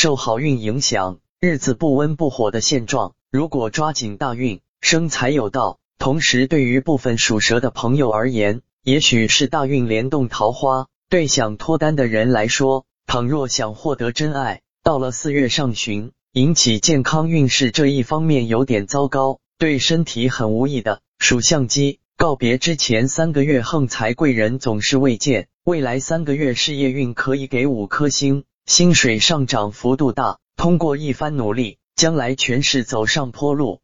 受好运影响，日子不温不火的现状。如果抓紧大运，生财有道。同时，对于部分属蛇的朋友而言，也许是大运联动桃花。对想脱单的人来说，倘若想获得真爱，到了四月上旬，引起健康运势这一方面有点糟糕，对身体很无益的。属相鸡，告别之前三个月横财贵人总是未见，未来三个月事业运可以给五颗星，薪水上涨幅度大，通过一番努力，将来全市走上坡路。